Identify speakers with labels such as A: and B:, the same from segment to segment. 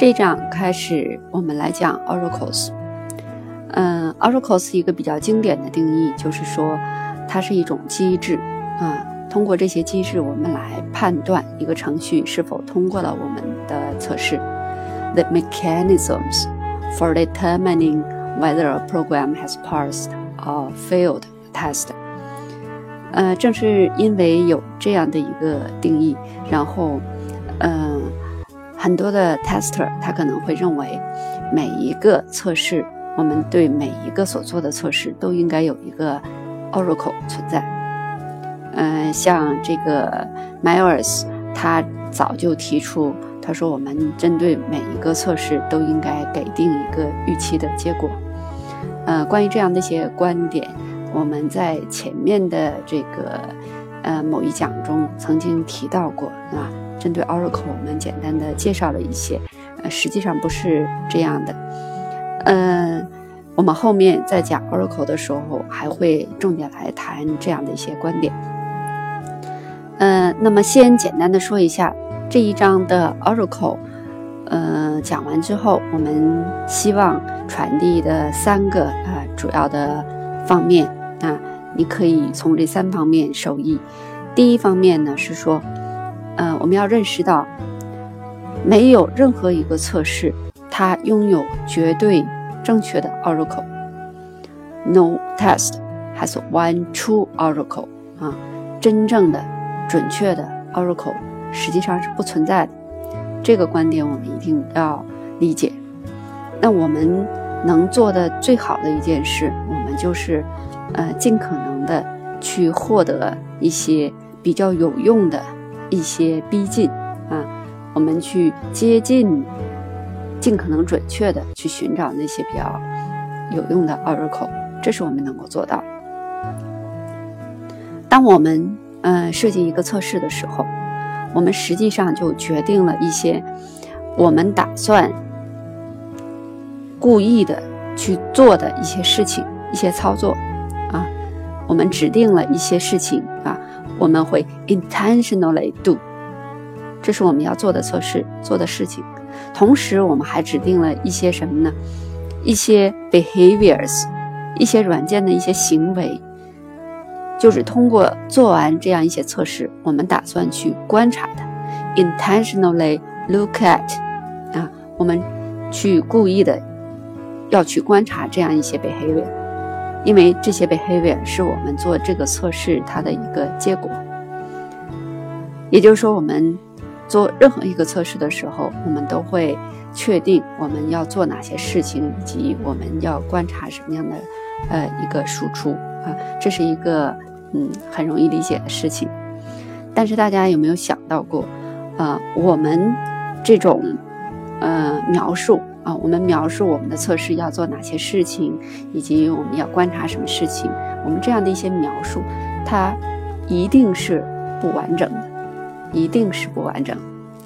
A: 这章开始，我们来讲 oracles。嗯，oracles 一个比较经典的定义就是说，它是一种机制啊。通过这些机制，我们来判断一个程序是否通过了我们的测试。The mechanisms for determining whether a program has passed or failed test。呃，正是因为有这样的一个定义，然后，嗯，很多的 tester 他可能会认为，每一个测试，我们对每一个所做的测试都应该有一个 oracle 存在。嗯，像这个 Myers，他早就提出，他说我们针对每一个测试都应该给定一个预期的结果。呃，关于这样的一些观点，我们在前面的这个呃某一讲中曾经提到过啊。针对 Oracle，我们简单的介绍了一些，呃，实际上不是这样的。嗯，我们后面在讲 Oracle 的时候，还会重点来谈这样的一些观点。嗯，那么先简单的说一下这一章的 Oracle，呃，讲完之后，我们希望传递的三个啊主要的方面啊，你可以从这三方面受益。第一方面呢是说，呃，我们要认识到，没有任何一个测试它拥有绝对正确的 Oracle，No test has one true Oracle 啊，真正的。准确的 Oracle 实际上是不存在的，这个观点我们一定要理解。那我们能做的最好的一件事，我们就是呃尽可能的去获得一些比较有用的一些逼近啊，我们去接近，尽可能准确的去寻找那些比较有用的 Oracle，这是我们能够做到。当我们嗯，设计一个测试的时候，我们实际上就决定了一些我们打算故意的去做的一些事情、一些操作啊。我们指定了一些事情啊，我们会 intentionally do，这是我们要做的测试做的事情。同时，我们还指定了一些什么呢？一些 behaviors，一些软件的一些行为。就是通过做完这样一些测试，我们打算去观察它，intentionally look at，啊，我们去故意的要去观察这样一些 behavior，因为这些 behavior 是我们做这个测试它的一个结果。也就是说，我们做任何一个测试的时候，我们都会确定我们要做哪些事情，以及我们要观察什么样的呃一个输出啊，这是一个。嗯，很容易理解的事情，但是大家有没有想到过，啊，我们这种呃描述我们描述我们的测试要做哪些事情，以及我们要观察什么事情，我们这样的一些描述，它一定是不完整的，一定是不完整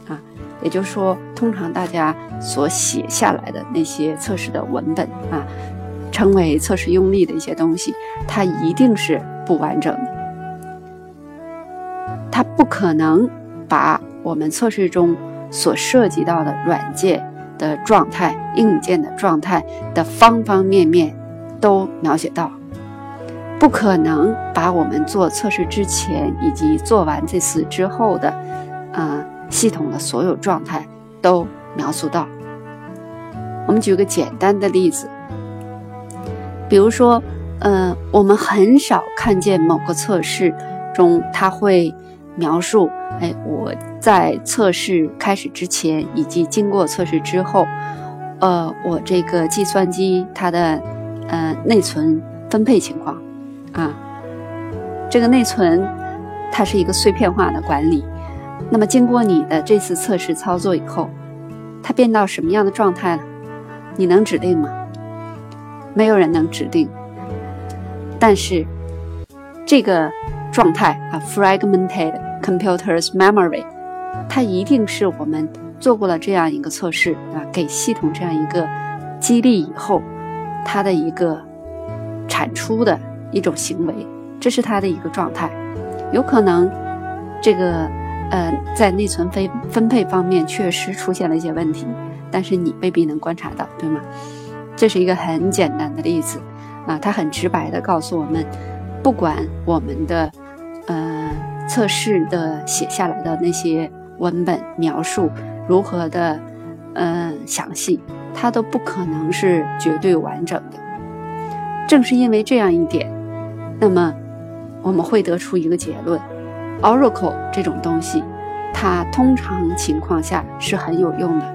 A: 啊。也就是说，通常大家所写下来的那些测试的文本啊，称为测试用例的一些东西，它一定是。不完整的，它不可能把我们测试中所涉及到的软件的状态、硬件的状态的方方面面都描写到，不可能把我们做测试之前以及做完这次之后的，呃，系统的所有状态都描述到。我们举个简单的例子，比如说。嗯，我们很少看见某个测试中，它会描述：哎，我在测试开始之前以及经过测试之后，呃，我这个计算机它的呃内存分配情况啊，这个内存它是一个碎片化的管理。那么经过你的这次测试操作以后，它变到什么样的状态了？你能指定吗？没有人能指定。但是，这个状态啊，fragmented computers memory，它一定是我们做过了这样一个测试啊，给系统这样一个激励以后，它的一个产出的一种行为，这是它的一个状态。有可能这个呃，在内存分分配方面确实出现了一些问题，但是你未必能观察到，对吗？这是一个很简单的例子啊，它很直白的告诉我们，不管我们的测试的写下来的那些文本描述如何的嗯详细，它都不可能是绝对完整的。正是因为这样一点，那么我们会得出一个结论：Oracle 这种东西，它通常情况下是很有用的。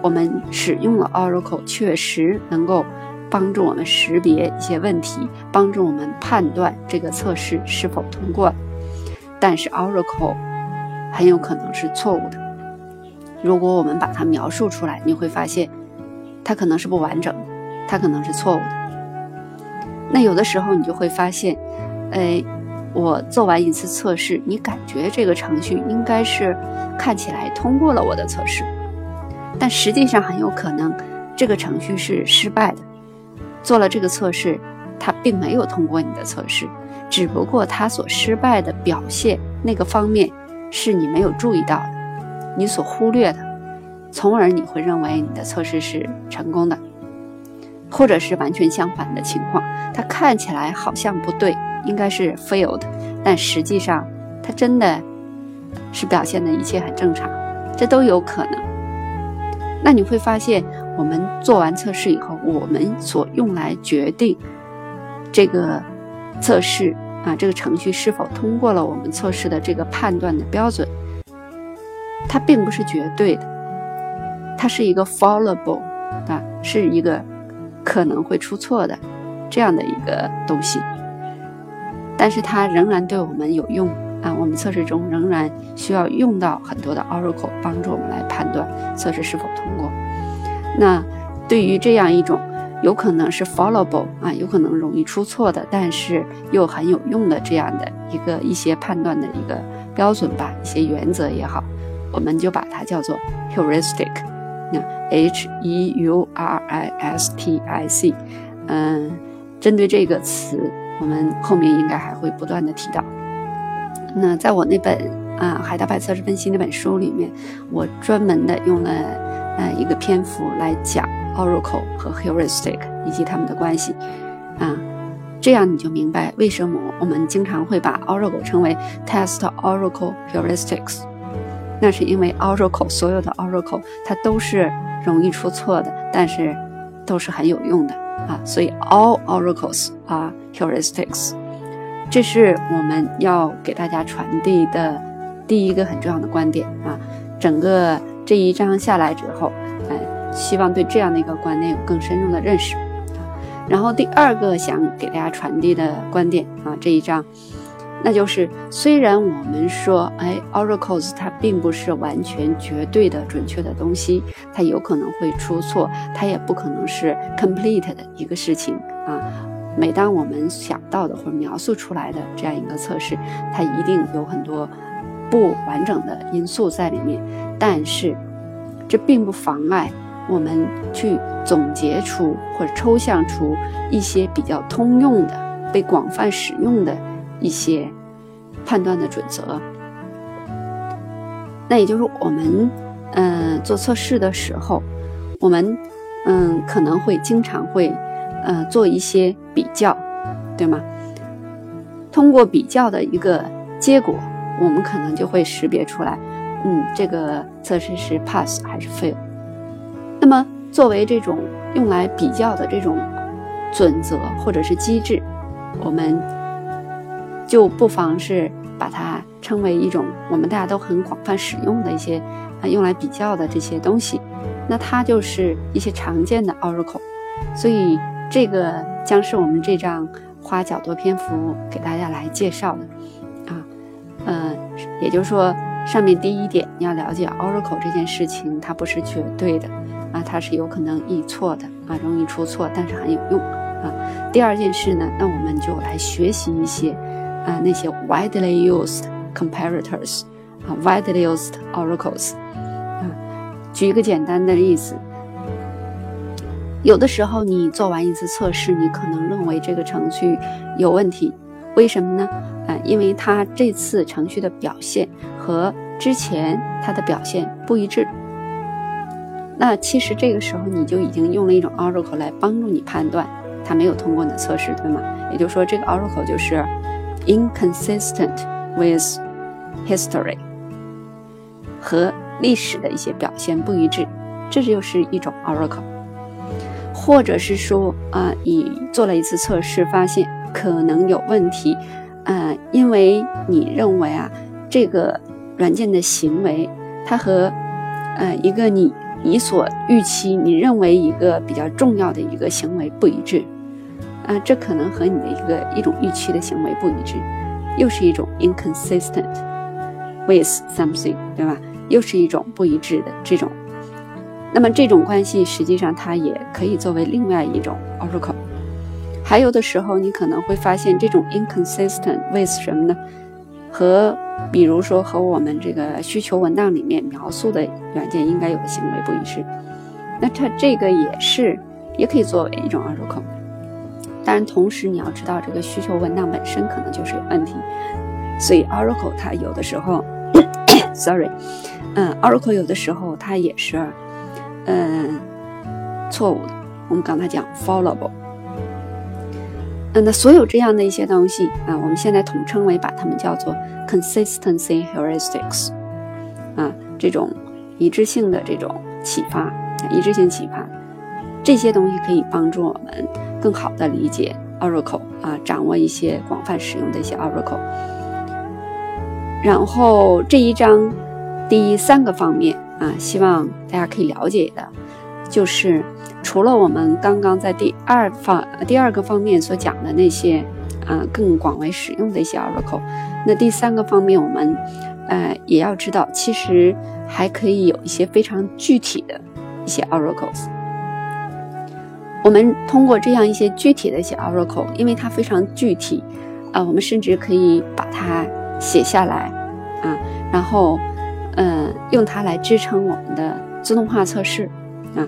A: 我们使用了 Oracle，确实能够帮助我们识别一些问题，帮助我们判断这个测试是否通过。但是 Oracle 很有可能是错误的。如果我们把它描述出来，你会发现它可能是不完整的，它可能是错误的。那有的时候你就会发现，哎，我做完一次测试，你感觉这个程序应该是看起来通过了我的测试。但实际上很有可能，这个程序是失败的。做了这个测试，它并没有通过你的测试，只不过他所失败的表现那个方面是你没有注意到的，你所忽略的，从而你会认为你的测试是成功的，或者是完全相反的情况，它看起来好像不对，应该是 failed，但实际上它真的是表现的一切很正常，这都有可能。那你会发现，我们做完测试以后，我们所用来决定这个测试啊，这个程序是否通过了我们测试的这个判断的标准，它并不是绝对的，它是一个 fallible 啊，是一个可能会出错的这样的一个东西，但是它仍然对我们有用。啊，我们测试中仍然需要用到很多的 Oracle 帮助我们来判断测试是否通过。那对于这样一种有可能是 followable 啊，有可能容易出错的，但是又很有用的这样的一个一些判断的一个标准吧，一些原则也好，我们就把它叫做 heuristic。那 H E U R I S T I C，嗯，针对这个词，我们后面应该还会不断的提到。那在我那本啊《海达牌测试分析》那本书里面，我专门的用了呃一个篇幅来讲 Oracle 和 Heuristic 以及它们的关系啊，这样你就明白为什么我们经常会把 Oracle 称为 Test Oracle Heuristics。那是因为 Oracle 所有的 Oracle 它都是容易出错的，但是都是很有用的啊，所以 All Oracles are Heuristics。这是我们要给大家传递的第一个很重要的观点啊！整个这一章下来之后，哎，希望对这样的一个观念有更深入的认识。然后第二个想给大家传递的观点啊，这一章，那就是虽然我们说，哎，oracles 它并不是完全绝对的准确的东西，它有可能会出错，它也不可能是 complete 的一个事情啊。每当我们想到的或者描述出来的这样一个测试，它一定有很多不完整的因素在里面。但是，这并不妨碍我们去总结出或者抽象出一些比较通用的、被广泛使用的一些判断的准则。那也就是我们，嗯，做测试的时候，我们，嗯，可能会经常会。呃，做一些比较，对吗？通过比较的一个结果，我们可能就会识别出来，嗯，这个测试是 pass 还是 fail。那么，作为这种用来比较的这种准则或者是机制，我们就不妨是把它称为一种我们大家都很广泛使用的一些啊用来比较的这些东西。那它就是一些常见的 oracle，所以。这个将是我们这张花较多篇幅给大家来介绍的，也就是说，上面第一点你要了解 Oracle 这件事情，它不是绝对的，啊，它是有可能易错的，啊，容易出错，但是很有用，啊。第二件事呢，那我们就来学习一些，啊，那些 widely used comparators，啊，widely used oracles，啊，举一个简单的例子。有的时候，你做完一次测试，你可能认为这个程序有问题，为什么呢？啊，因为它这次程序的表现和之前它的表现不一致。那其实这个时候你就已经用了一种 oracle 来帮助你判断它没有通过你的测试，对吗？也就是说，这个 oracle 就是 inconsistent with history，和历史的一些表现不一致，这就是一种 oracle。或者是说啊，你做了一次测试，发现可能有问题，呃，因为你认为啊，这个软件的行为它和呃一个你。你所预期、你认为一个比较重要的一个行为不一致，啊，这可能和你的一个一种预期的行为不一致，又是一种 inconsistent with something，对吧？又是一种不一致的这种。那么这种关系实际上它也可以作为另外一种 oracle。还有的时候你可能会发现这种 inconsistent with 什么呢？和比如说和我们这个需求文档里面描述的软件应该有的行为不一致，那它这个也是也可以作为一种 oracle。当然，同时你要知道这个需求文档本身可能就是有问题，所以 oracle 它有的时候，sorry，嗯，oracle 有的时候它也是嗯错误的。我们刚才讲 fallible。嗯，那所有这样的一些东西啊，我们现在统称为把它们叫做 consistency heuristics，啊，这种一致性的这种启发，一致性启发，这些东西可以帮助我们更好的理解 Oracle 啊，掌握一些广泛使用的一些 Oracle。然后这一章第三个方面啊，希望大家可以了解的，就是。除了我们刚刚在第二方第二个方面所讲的那些，啊，更广为使用的一些 Oracle，那第三个方面我们，呃，也要知道，其实还可以有一些非常具体的一些 Oracles。我们通过这样一些具体的一些 Oracle，因为它非常具体，啊，我们甚至可以把它写下来，啊，然后，嗯，用它来支撑我们的自动化测试，啊。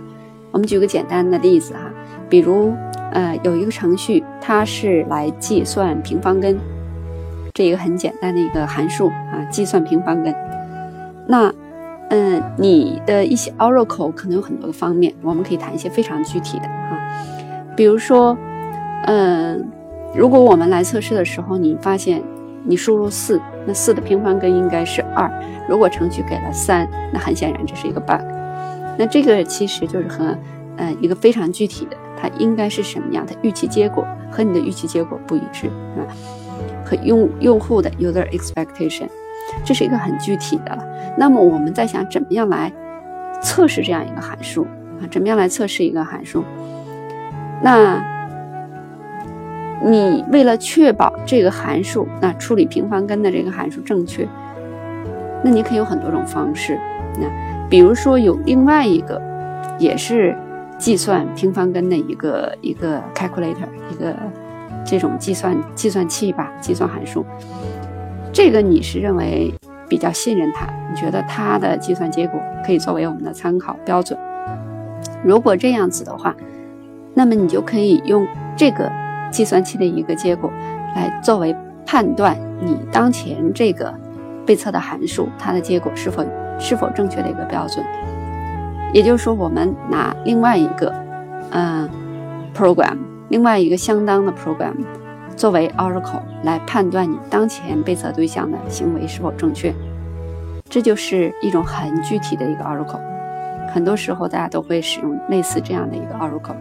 A: 我们举个简单的例子哈，比如，呃，有一个程序，它是来计算平方根，这一个很简单的一个函数啊，计算平方根。那，嗯，你的一些 Oracle 可能有很多个方面，我们可以谈一些非常具体的啊，比如说，嗯，如果我们来测试的时候，你发现你输入四，那四的平方根应该是二，如果程序给了三，那很显然这是一个 bug。那这个其实就是和，呃，一个非常具体的，它应该是什么样的预期结果和你的预期结果不一致啊，和用用户的 user expectation，这是一个很具体的了。那么我们在想怎么样来测试这样一个函数啊？怎么样来测试一个函数？那你为了确保这个函数，那处理平方根的这个函数正确，那你可以有很多种方式，那。比如说有另外一个，也是计算平方根的一个一个 calculator，一个这种计算计算器吧，计算函数。这个你是认为比较信任它？你觉得它的计算结果可以作为我们的参考标准？如果这样子的话，那么你就可以用这个计算器的一个结果来作为判断你当前这个被测的函数它的结果是否。是否正确的一个标准，也就是说，我们拿另外一个，嗯，program，另外一个相当的 program，作为 oracle 来判断你当前被测对象的行为是否正确，这就是一种很具体的一个 oracle。很多时候大家都会使用类似这样的一个 oracle。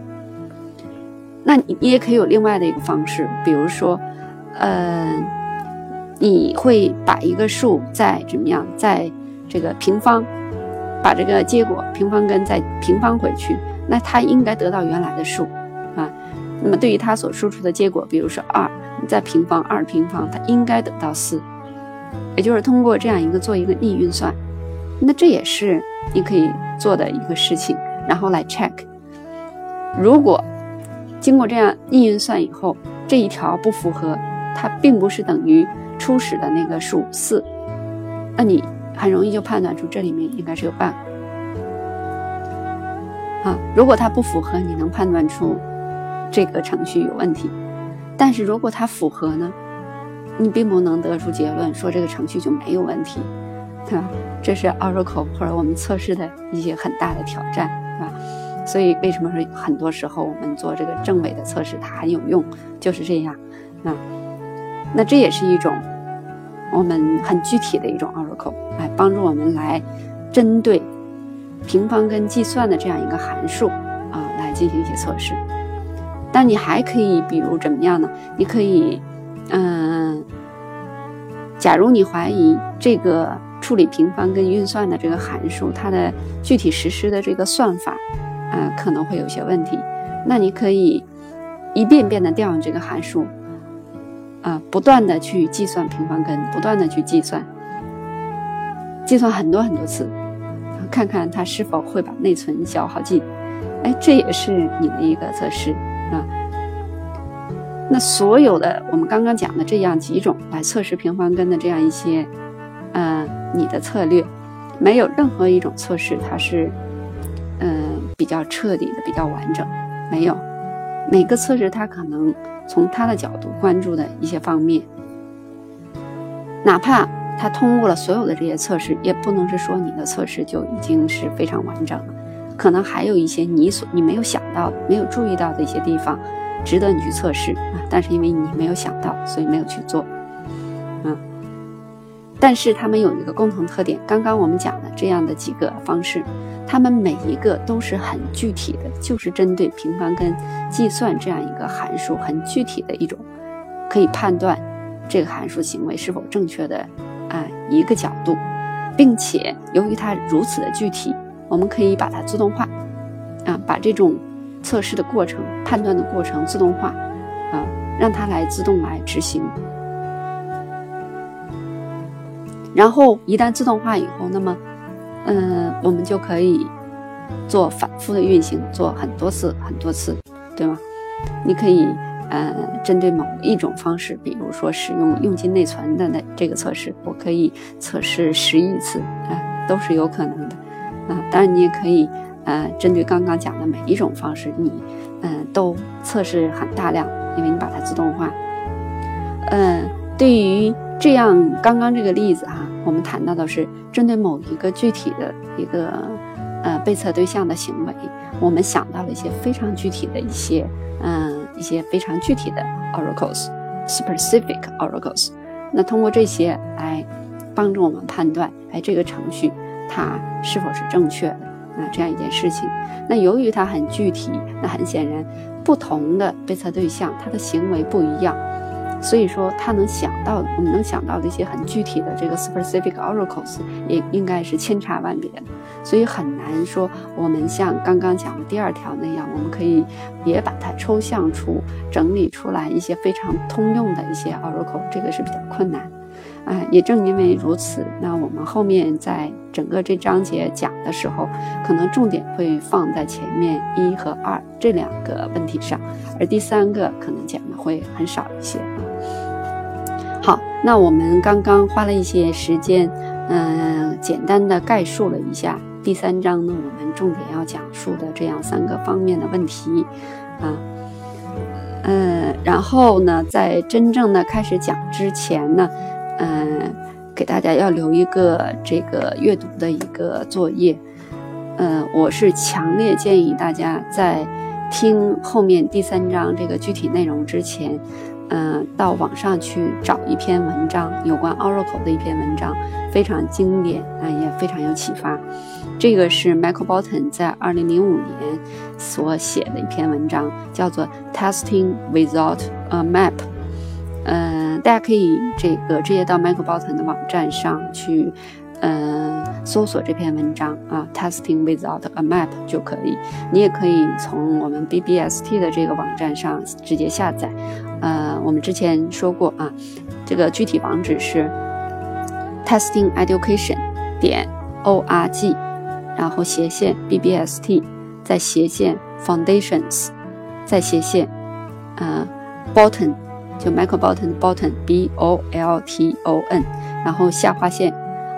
A: 那你你也可以有另外的一个方式，比如说，呃，你会把一个数再怎么样，在这个平方，把这个结果平方根再平方回去，那它应该得到原来的数啊。那么对于它所输出的结果，比如说二，你再平方二平方，它应该得到四。也就是通过这样一个做一个逆运算，那这也是你可以做的一个事情。然后来 check，如果经过这样逆运算以后，这一条不符合，它并不是等于初始的那个数四，那你。很容易就判断出这里面应该是有 bug 啊。如果它不符合，你能判断出这个程序有问题；但是如果它符合呢，你并不能得出结论说这个程序就没有问题对吧？这是 Oracle 或者我们测试的一些很大的挑战，对吧？所以为什么说很多时候我们做这个正伪的测试它很有用，就是这样啊。那这也是一种我们很具体的一种 Oracle，来帮助我们来针对平方根计算的这样一个函数啊来进行一些测试。但你还可以，比如怎么样呢？你可以，嗯，假如你怀疑这个处理平方根运算的这个函数，它的具体实施的这个算法，啊，可能会有些问题，那你可以一遍遍的调用这个函数，啊，不断的去计算平方根，不断的去计算，计算很多很多次，看看它是否会把内存消耗尽。哎，这也是你的一个测试。啊，那所有的我们刚刚讲的这样几种来测试平方根的这样一些，呃，你的策略，没有任何一种测试它是，嗯，比较彻底的、比较完整，没有。每个测试他可能从他的角度关注的一些方面，哪怕他通过了所有的这些测试，也不能是说你的测试就已经是非常完整了。可能还有一些你所你没有想到、没有注意到的一些地方，值得你去测试啊。但是因为你没有想到，所以没有去做，嗯。但是他们有一个共同特点，刚刚我们讲的这样的几个方式，他们每一个都是很具体的，就是针对平方根计算这样一个函数，很具体的一种可以判断这个函数行为是否正确的啊一个角度，并且由于它如此的具体。我们可以把它自动化，啊，把这种测试的过程、判断的过程自动化，啊，让它来自动来执行。然后一旦自动化以后，那么，嗯，我们就可以做反复的运行，做很多次、很多次，对吗？你可以，呃，针对某一种方式，比如说使用用进内存的那这个测试，我可以测试十亿次，啊，都是有可能的。啊，当然你也可以，呃，针对刚刚讲的每一种方式，你，嗯，都测试很大量，因为你把它自动化。嗯，对于这样刚刚这个例子哈，我们谈到的是针对某一个具体的一个，呃，被测对象的行为，我们想到了一些非常具体的一些，嗯，一些非常具体的 oracles，specific oracles。那通过这些来帮助我们判断，哎，这个程序。它是否是正确的啊？这样一件事情，那由于它很具体，那很显然，不同的被测对象，它的行为不一样，所以说他能想到，我们能想到的一些很具体的这个 specific oracles，也应该是千差万别的，所以很难说我们像刚刚讲的第二条那样，我们可以也把它抽象出、整理出来一些非常通用的一些 oracle，这个是比较困难。啊，也正因为如此，那我们后面在整个这章节讲的时候，可能重点会放在前面一和二这两个问题上，而第三个可能讲的会很少一些。好，那我们刚刚花了一些时间，嗯，简单的概述了一下第三章呢，我们重点要讲述的这样三个方面的问题，啊。嗯，然后呢，在真正的开始讲之前呢。嗯，给大家要留一个这个阅读的一个作业。嗯，我是强烈建议大家在听后面第三章这个具体内容之前，嗯，到网上去找一篇文章，有关 Oracle 的一篇文章，非常经典啊，也非常有启发。这个是 Michael Bolton 在二零零五年所写的一篇文章，叫做 Testing Without a Map。嗯，大家可以这个直接到 Michael Bolton 的网站上去，嗯，搜索这篇文章啊，Testing without a map 就可以。你也可以从我们 BBST 的这个网站上直接下载。呃，我们之前说过啊，这个具体网址是 Testing Education 点 org，然后斜线 BBST，再斜线 Foundations，再斜线呃 Bolton。就 Michael Bolton Bolton B O L T O N，然后下划线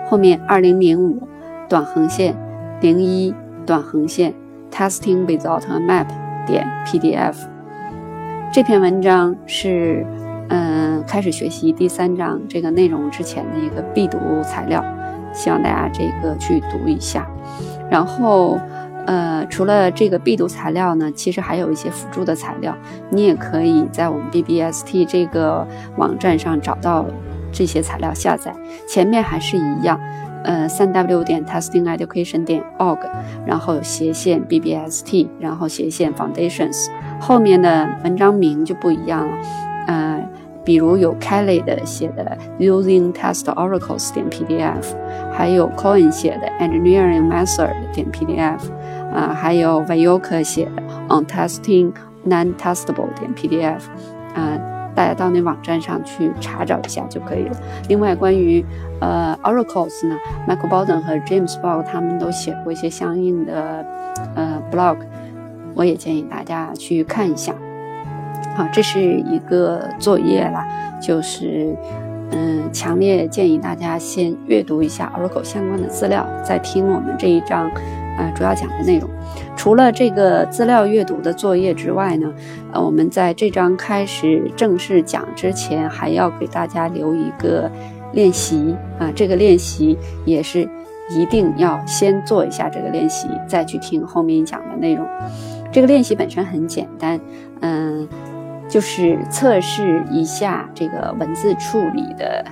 A: 后面二零零五短横线零一短横线 Testing without a map 点 PDF。这篇文章是嗯开始学习第三章这个内容之前的一个必读材料，希望大家这个去读一下。然后，呃，除了这个必读材料呢，其实还有一些辅助的材料，你也可以在我们 BBST 这个网站上找到这些材料下载。前面还是一样，呃，三 W 点 testingeducation 点 org，然后斜线 BBST，然后斜线 Foundations，后面的文章名就不一样了，呃。比如有 Kelly 的写的 Using Test Oracles 点 PDF，还有 Cohen 写的 Engineering Method 点 PDF，啊，还有 Vayoka 写的 On Testing Non-Testable 点 PDF，啊，大家到那网站上去查找一下就可以了。另外，关于呃 Oracles 呢，Michael Bolton 和 James Ball 他们都写过一些相应的呃 blog，我也建议大家去看一下。好，这是一个作业啦，就是，嗯，强烈建议大家先阅读一下 Oracle 相关的资料，再听我们这一章，呃，主要讲的内容。除了这个资料阅读的作业之外呢，呃，我们在这章开始正式讲之前，还要给大家留一个练习啊，这个练习也是一定要先做一下这个练习，再去听后面讲的内容。这个练习本身很简单，嗯。就是测试一下这个文字处理的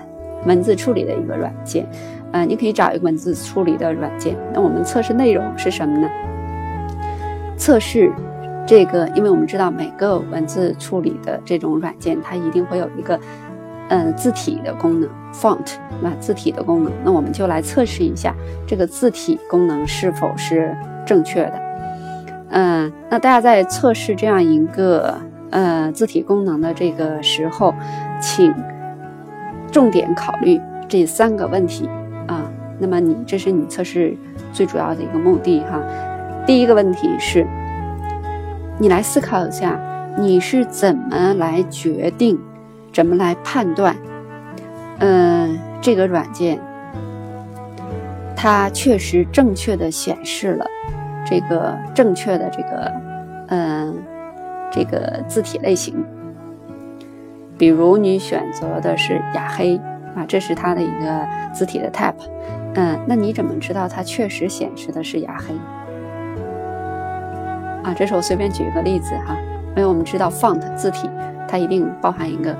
A: 文字处理的一个软件，呃，你可以找一个文字处理的软件。那我们测试内容是什么呢？测试这个，因为我们知道每个文字处理的这种软件，它一定会有一个，呃，字体的功能，font，那，字体的功能。那我们就来测试一下这个字体功能是否是正确的。嗯，那大家在测试这样一个。呃，字体功能的这个时候，请重点考虑这三个问题啊。那么你这是你测试最主要的一个目的哈。第一个问题是，你来思考一下，你是怎么来决定，怎么来判断，嗯，这个软件它确实正确的显示了这个正确的这个，嗯。这个字体类型，比如你选择的是雅黑啊，这是它的一个字体的 type，嗯，那你怎么知道它确实显示的是雅黑？啊，这是我随便举一个例子哈，因为我们知道 font 字体它一定包含一个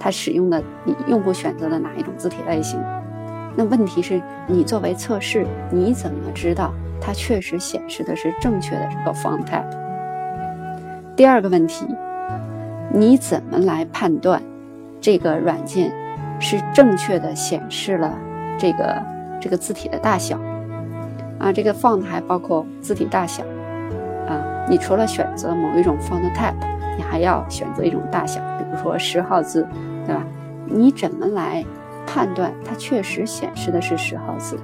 A: 它使用的你用户选择的哪一种字体类型，那问题是你作为测试，你怎么知道它确实显示的是正确的这个 font type？第二个问题，你怎么来判断这个软件是正确的显示了这个这个字体的大小？啊，这个 font 还包括字体大小啊。你除了选择某一种 font type，你还要选择一种大小，比如说十号字，对吧？你怎么来判断它确实显示的是十号字？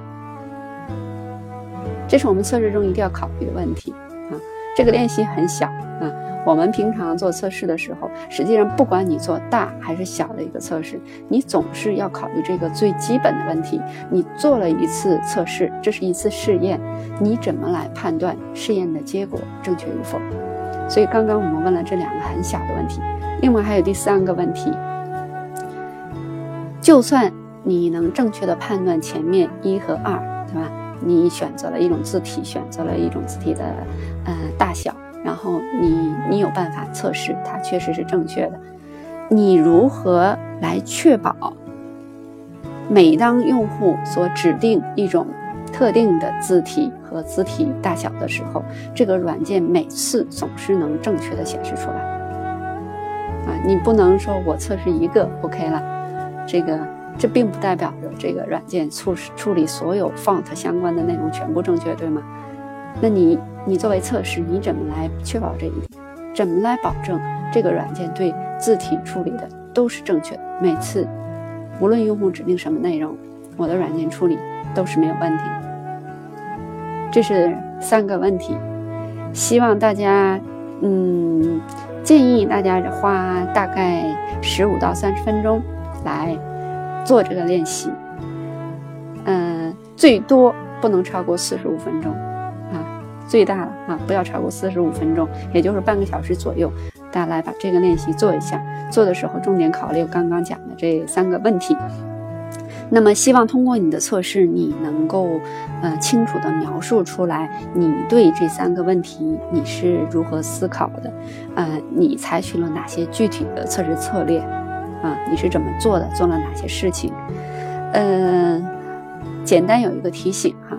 A: 这是我们测试中一定要考虑的问题啊。这个练习很小啊。我们平常做测试的时候，实际上不管你做大还是小的一个测试，你总是要考虑这个最基本的问题。你做了一次测试，这是一次试验，你怎么来判断试验的结果正确与否？所以刚刚我们问了这两个很小的问题，另外还有第三个问题，就算你能正确的判断前面一和二，对吧？你选择了一种字体，选择了一种字体的呃大小。然后你你有办法测试它确实是正确的，你如何来确保每当用户所指定一种特定的字体和字体大小的时候，这个软件每次总是能正确的显示出来？啊，你不能说我测试一个 OK 了，这个这并不代表着这个软件处处理所有 font 相关的内容全部正确，对吗？那你，你作为测试，你怎么来确保这一点？怎么来保证这个软件对字体处理的都是正确？每次，无论用户指定什么内容，我的软件处理都是没有问题。这是三个问题，希望大家，嗯，建议大家花大概十五到三十分钟来做这个练习，嗯，最多不能超过四十五分钟。啊最大了啊，不要超过四十五分钟，也就是半个小时左右。大家来把这个练习做一下，做的时候重点考虑刚刚讲的这三个问题。那么，希望通过你的测试，你能够呃清楚地描述出来，你对这三个问题你是如何思考的，呃，你采取了哪些具体的测试策略，啊，你是怎么做的，做了哪些事情？嗯，简单有一个提醒哈，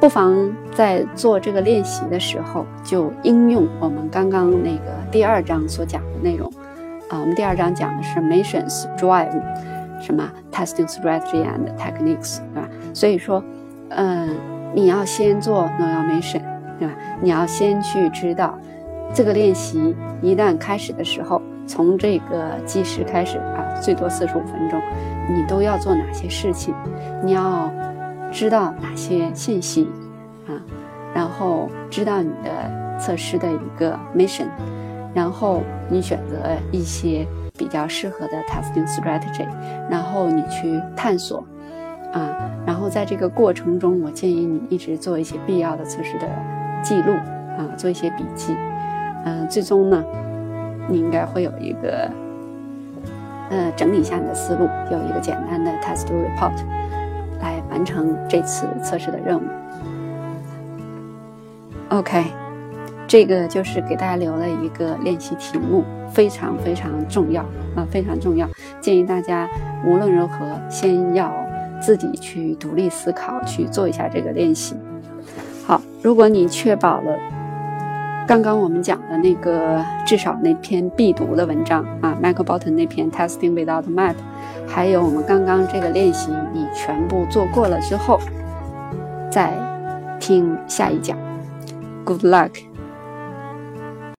A: 不妨在做这个练习的时候，就应用我们刚刚那个第二章所讲的内容。啊，我们第二章讲的是 missions drive，什么 testing strategy and techniques，对吧？所以说，嗯，你要先做 no mission，对吧？你要先去知道这个练习一旦开始的时候，从这个计时开始啊，最多四十五分钟，你都要做哪些事情？你要知道哪些信息啊？然后知道你的测试的一个 mission。然后你选择一些比较适合的 testing strategy，然后你去探索，啊，然后在这个过程中，我建议你一直做一些必要的测试的记录，啊，做一些笔记，嗯，最终呢，你应该会有一个，呃，整理一下你的思路，有一个简单的 test report，来完成这次测试的任务。OK。这个就是给大家留了一个练习题目，非常非常重要啊，非常重要。建议大家无论如何，先要自己去独立思考，去做一下这个练习。好，如果你确保了刚刚我们讲的那个至少那篇必读的文章啊，Michael Bolton 那篇 Testing Without Map，还有我们刚刚这个练习你全部做过了之后，再听下一讲。Good luck。